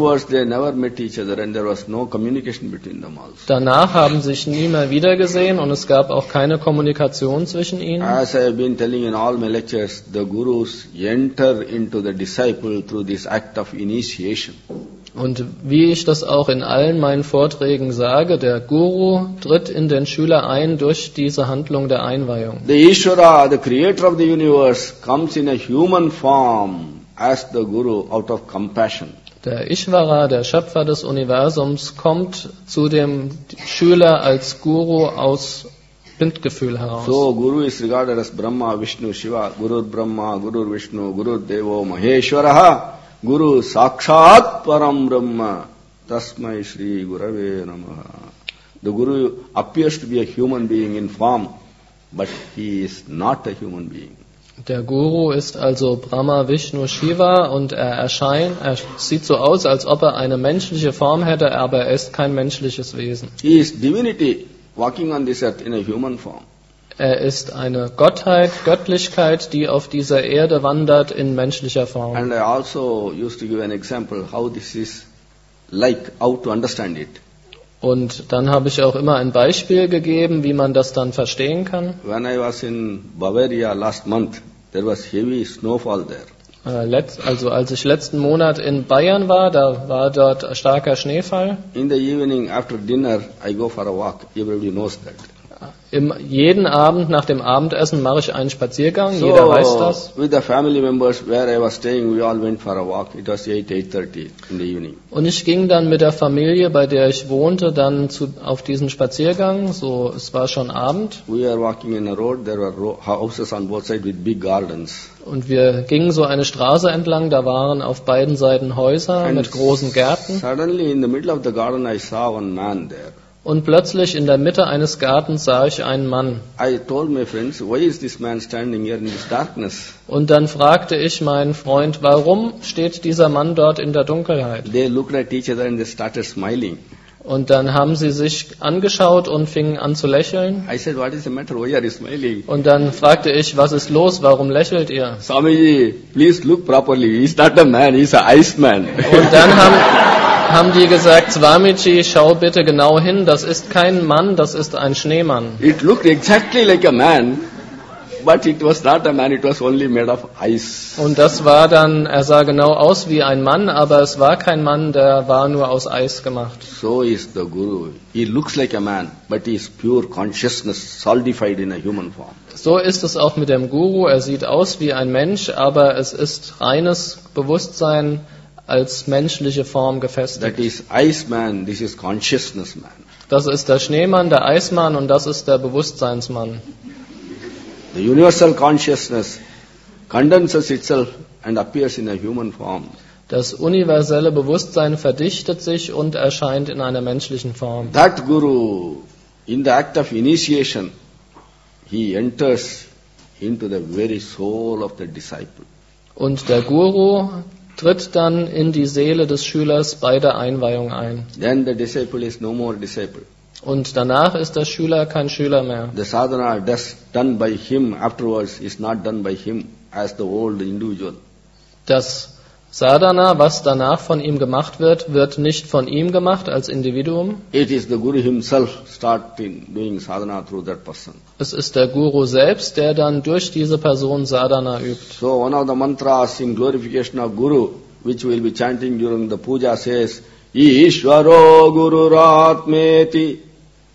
Danach haben sich nie mehr wiedergesehen und es gab auch keine Kommunikation zwischen ihnen. As I have been telling in all my lectures, the Gurus enter into the disciple through this act of initiation. Und wie ich das auch in allen meinen Vorträgen sage, der Guru tritt in den Schüler ein durch diese Handlung der Einweihung. The Ishvara, the creator of the universe, comes in a human form as the Guru out of compassion. Der Ishvara, der Schöpfer des Universums, kommt zu dem Schüler als Guru aus Mitgefühl heraus. So Guru is regarded as Brahma, Vishnu, Shiva, Guru Brahma, Guru Vishnu, Guru Devo Maheshwaraha, Guru Sakshat Param Brahma, Tasmai Shri Gurave Namaha. The Guru appears to be a human being in form, but he is not a human being. Der Guru ist also Brahma, Vishnu, Shiva und er erscheint, er sieht so aus, als ob er eine menschliche Form hätte, aber er ist kein menschliches Wesen. He is divinity walking on this earth in a human form. Er ist eine Gottheit, Göttlichkeit, die auf dieser Erde wandert in menschlicher Form. And I also used to give an example how this is like, how to understand it. Und dann habe ich auch immer ein Beispiel gegeben, wie man das dann verstehen kann. When I was in Bavaria last month, there was heavy snowfall there. Äh, also als ich letzten Monat in Bayern war, da war dort starker Schneefall. In the evening after dinner, I go for a walk. Everybody knows that. Jeden Abend nach dem Abendessen mache ich einen Spaziergang, jeder weiß das. with the family members where I was staying, we all went for a walk. It was 8, 8.30 in the evening. Und ich ging dann mit der Familie, bei der ich wohnte, dann zu, auf diesen Spaziergang. So, es war schon Abend. We were walking in a road. There were houses on both sides with big gardens. Und wir gingen so eine Straße entlang, da waren auf beiden Seiten Häuser mit großen Gärten. Suddenly in the middle of the garden, I saw one man there. Und plötzlich in der Mitte eines Gartens sah ich einen Mann. Friends, man? Und dann fragte ich meinen Freund, warum steht dieser Mann dort in der Dunkelheit? They looked at each other and they started smiling. Und dann haben sie sich angeschaut und fingen an zu lächeln. I said, what is the matter? Why are you smiling? Und dann fragte ich, was ist los? Warum lächelt ihr? Swamiji, please look properly. He's not a man, he's a iceman. Und dann haben, haben die gesagt, Swamiji, schau bitte genau hin, das ist kein Mann, das ist ein Schneemann. it looked exactly like a man, but it was not a man, it was only made of ice. Und das war dann, er sah genau aus wie ein Mann, aber es war kein Mann, der war nur aus Eis gemacht. So is the Guru. He looks like a man, but he is pure consciousness solidified in a human form. So ist es auch mit dem Guru. Er sieht aus wie ein Mensch, aber es ist reines Bewusstsein als menschliche Form gefestigt. That is ice man, this is consciousness man. Das ist der Schneemann, der Eismann und das ist der Bewusstseinsmann. The universal consciousness condenses itself and appears in a human form. Das universelle Bewusstsein verdichtet sich und erscheint in einer menschlichen Form. That Guru, in the act of initiation, he enters into the very soul of the disciple. Und der Guru tritt dann in die Seele des Schülers bei der Einweihung ein. Then the disciple is no more disciple. Und danach ist der Schüler kein Schüler mehr. The sadhana does, done by him afterwards is not done by him as the old individual. Das Sadhana, was danach von ihm gemacht wird, wird nicht von ihm gemacht als Individuum. It is the Guru himself starting doing sadhana through that person. Es ist der Guru selbst, der dann durch diese Person Sadhana übt. So one of the mantras in glorification of Guru, which we will be chanting during the puja says, Ishvaro Gururatmeti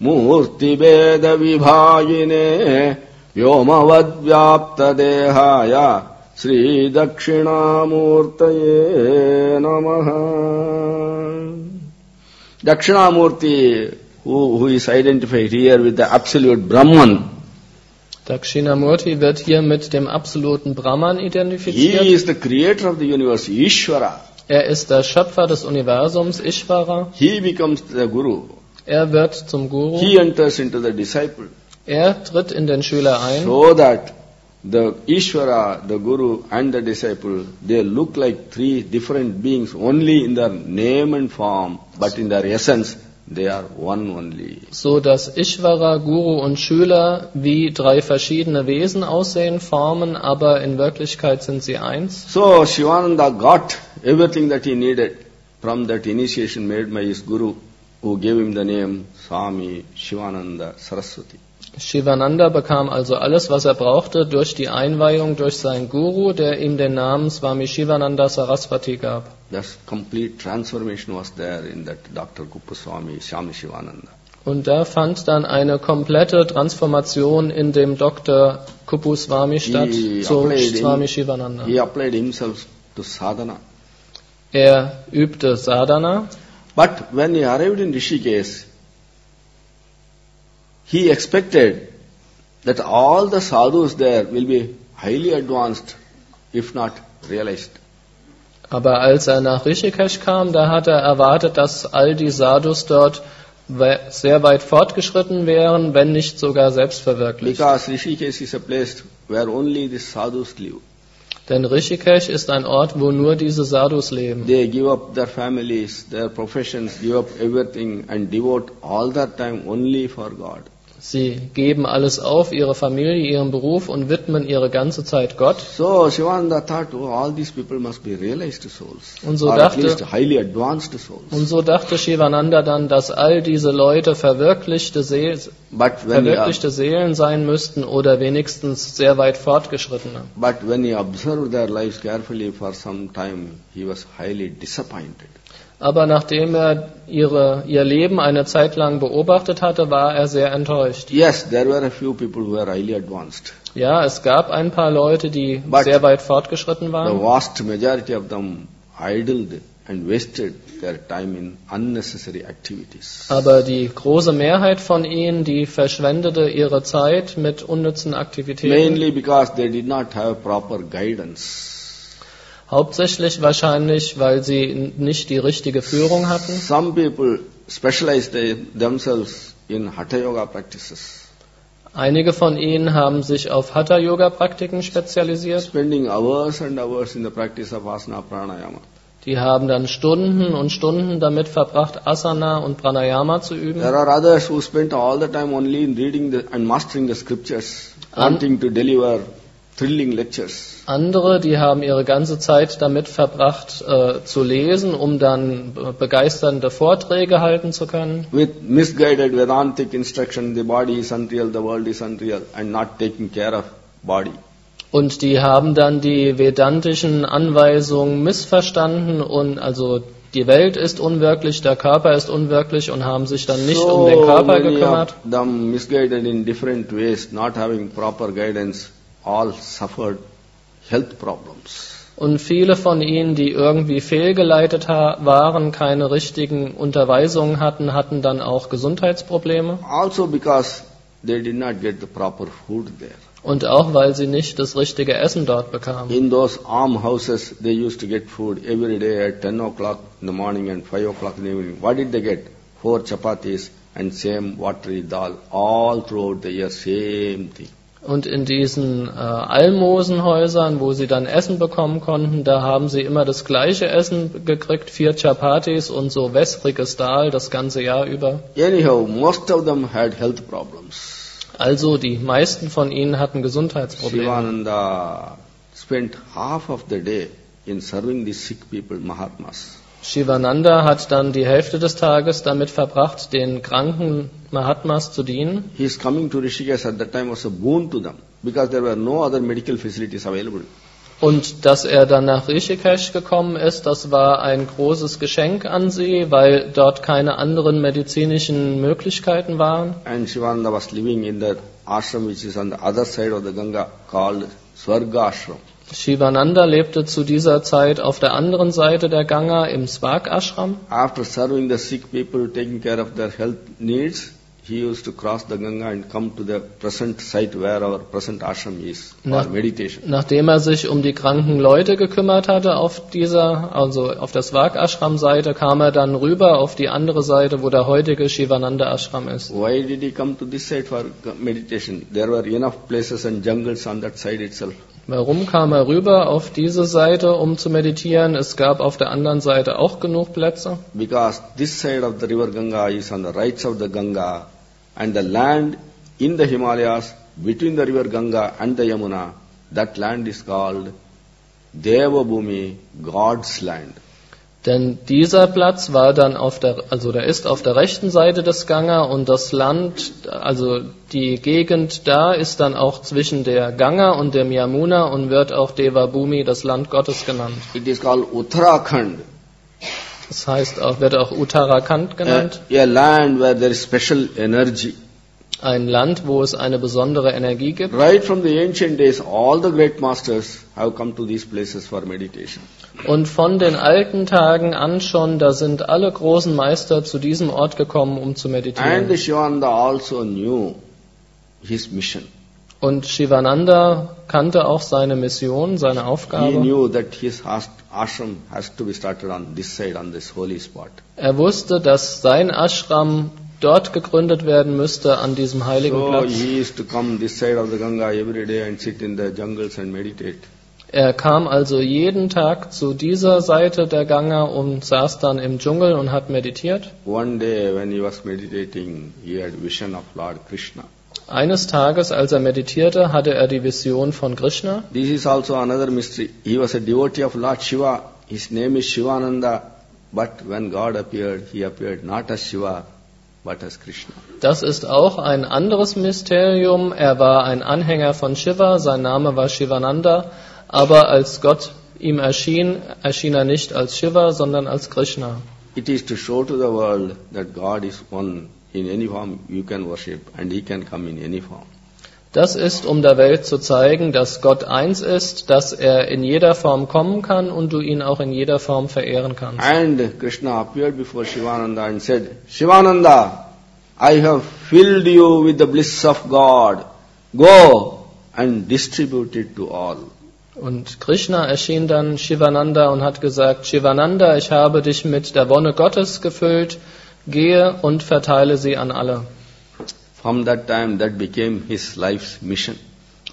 Murti Veda Vibhagine Vyomavad Vyapta Dehaya Sri Dakshinamurtaye Namaha Dakshinamurti, who, who is identified here with the absolute Brahman, Dakshinamurti wird hier mit dem absoluten Brahman he identifiziert. is the creator of the universe, Ishvara. Er ist der Schöpfer des Universums, Ishvara. He becomes the Guru. Er wird zum Guru. He enters into the disciple. Er tritt in den Schüler ein. So that the Ishvara, the Guru and the disciple, they look like three different beings only in their name and form, but in their essence, they are one only. so dass Ishvara, Guru und Schüler wie drei verschiedene Wesen aussehen, formen, aber in Wirklichkeit sind sie eins. So Shivananda got everything that he needed from that initiation made by his Guru, who gave him the name Swami Shivananda Saraswati. Shivananda bekam also alles, was er brauchte, durch die Einweihung durch seinen Guru, der ihm den Namen Swami Shivananda Saraswati gab. That complete transformation was there in that Dr. Kuppaswamy, Swami Shivananda. Und da fand dann eine komplette Transformation in dem Dr. Kuppuswami statt, He zum applied, Swami Shivananda. he applied himself to sadhana. Er übte Sadhana, But when he arrived in Rishikesh, he expected that all the sadhus there will be highly advanced, if not realized. aber als er nach Rishikesh kam, da hat er erwartet, dass all die Sadhus dort sehr weit fortgeschritten wären, wenn nicht sogar selbst verwirklicht. Because Rishikesh is a place where only the sadhus live. Denn Rishikesh ist ein Ort, wo nur diese Sadhus leben. They give up their families, their professions, give up everything and devote all their time only for God. Sie geben alles auf, ihre Familie, ihren Beruf und widmen ihre ganze Zeit Gott. So Shivananda thought, oh, all these people must be realized souls. Und so dachte- highly advanced souls. Und so dachte Shivananda dann, dass all diese Leute verwirklichte, See But when, he, verwirklichte Seelen sein müssten oder wenigstens sehr weit fortgeschrittene. but when he observed their lives carefully for some time, he was highly disappointed. Aber nachdem er ihre, ihr Leben eine Zeit lang beobachtet hatte, war er sehr enttäuscht. Yes, there were a few people who were highly advanced. Ja, es gab ein paar Leute, die But- sehr weit fortgeschritten The waren, vast majority of them idled and wasted their time in unnecessary activities. aber die große Mehrheit von ihnen, die verschwendete ihre Zeit mit unnützen Aktivitäten. Mainly because they did not have proper guidance. Hauptsächlich wahrscheinlich, weil sie nicht die richtige Führung hatten. Some people specialize themselves in Hatha Yoga practices, Einige von ihnen haben sich auf Hatha-Yoga-Praktiken spezialisiert. spending hours and hours in the practice of asana pranayama. Die haben dann Stunden und Stunden damit verbracht, Asana und Pranayama zu üben. There are others who spend all the time only in reading the, and mastering the scriptures, wanting to deliver thrilling lectures. Andere, die haben ihre ganze Zeit damit verbracht, äh, zu lesen, um dann be- begeisternde Vorträge halten zu können. With misguided Vedantic instruction, the body is unreal, the world is unreal, and not taking care of body. Und die haben dann die vedantischen Anweisungen missverstanden und also die Welt ist unwirklich, der Körper ist unwirklich und haben sich dann nicht um den Körper gekümmert. them misguided in different ways, not having proper guidance, all suffered health problems. Und viele von ihnen, die irgendwie fehlgeleitet waren, keine richtigen Unterweisungen hatten, hatten dann auch Gesundheitsprobleme. Also because they did not get the proper food there. Und auch weil sie nicht das richtige Essen dort bekamen. In those almhouses, they used to get food every day at 10 o'clock in the morning and 5 o'clock in the evening. What did they get? Four chapatis and same watery dal all throughout the year, same thing. Und in diesen äh, Almosenhäusern, wo sie dann Essen bekommen konnten, da haben sie immer das gleiche Essen gekriegt, vier Chapatis und so wässriges Dahl das ganze Jahr über. Anyhow, most of them had health problems. Also die meisten von ihnen hatten Gesundheitsprobleme. Shivananda spent half of the day in serving the sick people, Mahatmas. Shivananda hat dann die Hälfte des Tages damit verbracht, den kranken Mahatmas zu dienen. His coming to Rishikesh at that time was a boon to them because there were no other medical facilities available. Und dass er dann nach Rishikesh gekommen ist, das war ein großes Geschenk an sie, weil dort keine anderen medizinischen Möglichkeiten waren. And Shivananda was living in the ashram which is on the other side of the Ganga called Swarga Ashram. Shivananda lebte zu dieser Zeit auf der anderen Seite der Ganga im Swag Ashram. After serving the sick people, taking care of their health needs, he used to cross the Ganga and come to the present site where our present ashram is for Na- meditation. Nachdem er sich um die kranken Leute gekümmert hatte auf dieser, also auf der Swag Ashram Seite, kam er dann rüber auf die andere Seite, wo der heutige Shivananda Ashram ist. Why did he come to this side for meditation? There were enough places and jungles on that side itself. Warum kam er rüber auf diese Seite, um zu meditieren? Es gab auf der anderen Seite auch genug Plätze. Because this side of the river Ganga is on the right of the Ganga and the land in the Himalayas between the river Ganga and the Yamuna, that land is called Devabhumi, God's land. Denn dieser Platz war dann auf der, also der ist auf der rechten Seite des Ganga und das Land, also die Gegend da ist dann auch zwischen der Ganga und dem Yamuna und wird auch Devabhumi, das Land Gottes genannt. It is called Uttarakhand, Das heißt auch, wird auch Uttarakhand a, genannt. a land where there is special energy. Ein Land, wo es eine besondere Energie gibt. Right from the ancient days, all the great masters have come to these places for meditation. Und von den alten Tagen an schon, da sind alle großen Meister zu diesem Ort gekommen, um zu And meditieren. Shivananda also knew his mission. Und Shivananda kannte auch seine Mission, seine Aufgabe. Er wusste, dass sein Ashram dort gegründet werden müsste, an diesem heiligen Platz. Er kam also jeden Tag zu dieser Seite der Ganga und saß dann im Dschungel und hat meditiert. One day when he was meditating, he had vision of Lord Krishna. Eines Tages, als er meditierte, hatte er die Vision von Krishna. This is also another mystery. He was a devotee of Lord Shiva. His name is Shivananda. But when God appeared, he appeared not as Shiva, but as Krishna. Das ist auch ein anderes Mysterium. Er war ein Anhänger von Shiva, sein Name war Shivananda, aber als Gott ihm erschien, erschien er nicht als Shiva, sondern als Krishna. It is to show to the world that God is one. In any form you can worship and he can come in any form. Das ist, um der Welt zu zeigen, dass Gott eins ist, dass er in jeder Form kommen kann und du ihn auch in jeder Form verehren kannst. And Krishna appeared before Shivananda and said, Shivananda, I have filled you with the bliss of God. Go and distribute it to all. Und Krishna erschien dann Shivananda und hat gesagt, Shivananda, ich habe dich mit der Wonne Gottes gefüllt, gehe und verteile sie an alle. From that time, that became his life's mission.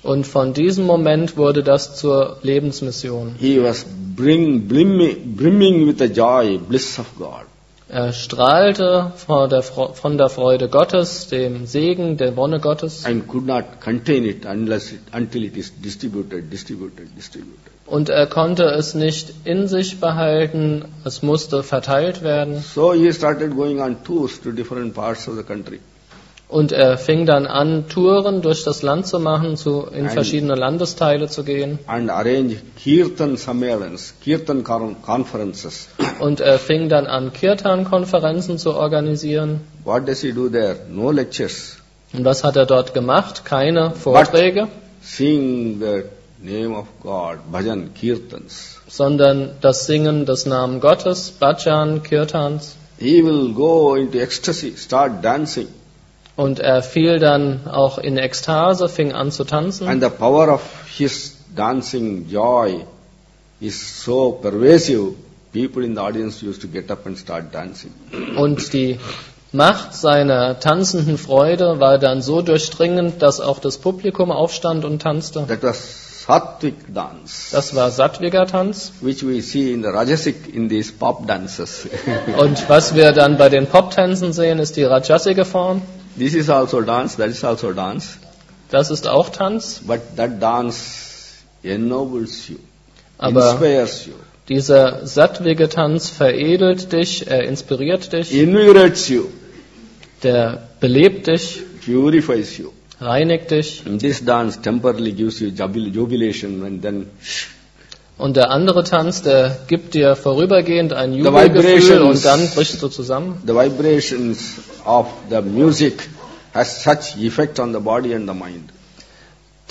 Und von diesem Moment wurde das zur Lebensmission. He was bring, brimming, brimming with the joy, bliss of God. Er strahlte von der, von der Freude Gottes, dem Segen, der Wonne Gottes and could not contain it unless it, until it is distributed, distributed, distributed. und er konnte es nicht in sich behalten, es musste verteilt werden. So he started going on tours to different parts of the country. Und er fing dann an, Touren durch das Land zu machen, zu, in Ein- verschiedene Landesteile zu gehen. and arrange Kirtan Sammelans, Kirtan con- conferences. Und er fing dann an, Kirtan-Konferenzen zu organisieren. What does he do there? No lectures. Und was hat er dort gemacht? Keine Vorträge, Sing the name of God, bhajan, kirtans. sondern das Singen des Namen Gottes, Bhajan, Kirtans. He will go into ecstasy, start dancing. Und er fiel dann auch in Ekstase, fing an zu tanzen. And the power of his dancing joy is so pervasive, people in the audience used to get up and start dancing. Und die Macht seiner tanzenden Freude war dann so durchdringend, dass auch das Publikum aufstand und tanzte. That was Sattvic dance, Das war Sattviger Tanz. which we see in the Rajasic in these pop dances. Und was wir dann bei den Poptänzen sehen, ist die Rajasige Form. This is also dance, that is also dance, Das ist auch Tanz. but that dance ennobles you, Aber inspires you, dieser sattwige Tanz veredelt dich, er inspiriert dich, invigorates you, der belebt dich, purifies you. reinigt dich. And this dance temporarily gives you jubilation and then Und der andere Tanz, der gibt dir vorübergehend ein Jubelgefühl und dann brichst du zusammen. the vibrations of the music has such effect on the body and the mind.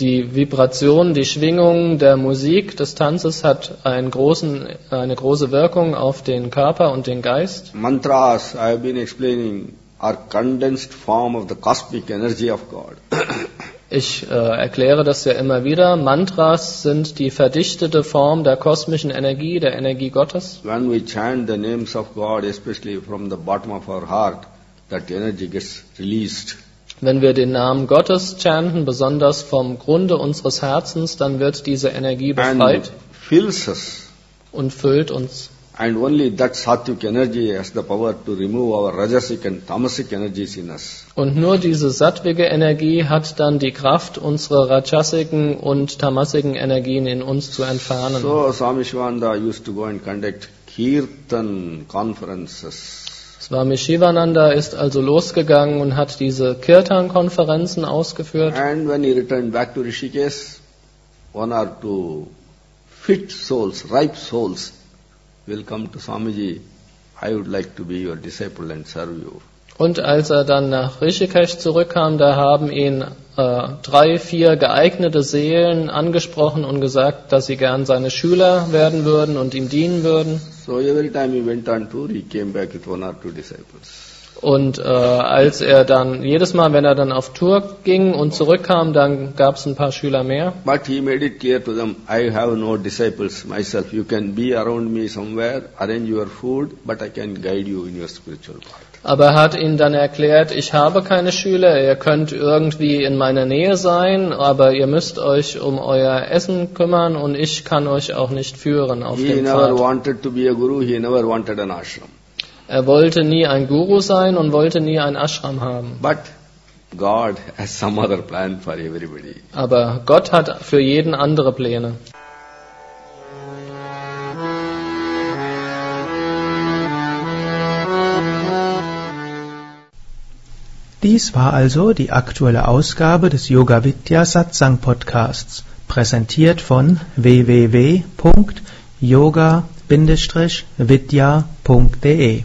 Die Vibration, die Schwingung der Musik, des Tanzes hat einen großen, eine große Wirkung auf den Körper und den Geist. Mantras, I have been explaining, are condensed form of the cosmic energy of God. Ich äh, erkläre das ja immer wieder. Mantras sind die verdichtete Form der kosmischen Energie, der Energie Gottes. when we chant the names of God, especially from the bottom of our heart, that energy gets released. Wenn wir den Namen Gottes chanten, besonders vom Grunde unseres Herzens, dann wird diese Energie And befreit fills us. und füllt uns. And only that sattvic energy has the power to remove our rajasic and tamasic energies in us. Und nur diese sattwige Energie hat dann die Kraft, unsere rajasigen und tamasigen Energien in uns zu entfernen. So Swami Shivananda used to go and conduct kirtan conferences. Swami Shivananda ist also losgegangen und hat diese Kirtan-Konferenzen ausgeführt. And when he returned back to Rishikesh, one or two fit souls, ripe souls, will come to Swamiji. I would like to be your disciple and serve you. Und als er dann nach Rishikesh zurückkam, da haben ihn äh, drei, vier geeignete Seelen angesprochen und gesagt, dass sie gern seine Schüler werden würden und ihm dienen würden. So every time he went on tour, he came back with one or two disciples. Und äh, als er dann, jedes Mal, wenn er dann auf Tour ging und zurückkam, dann gab es ein paar Schüler mehr. But he made it clear to them, I have no disciples myself. You can be around me somewhere, arrange your food, but I can guide you in your spiritual path. Aber er hat ihnen dann erklärt, ich habe keine Schüler, ihr könnt irgendwie in meiner Nähe sein, aber ihr müsst euch um euer Essen kümmern und ich kann euch auch nicht führen auf He dem never Pfad. wanted to be a guru, he never wanted an ashram. Er wollte nie ein Guru sein und wollte nie ein Ashram haben. But God has some other plan for everybody. Aber Gott hat für jeden andere Pläne. Dies war also die aktuelle Ausgabe des Yoga Vidya Satsang Podcasts, präsentiert von www.yoga-vidya.de.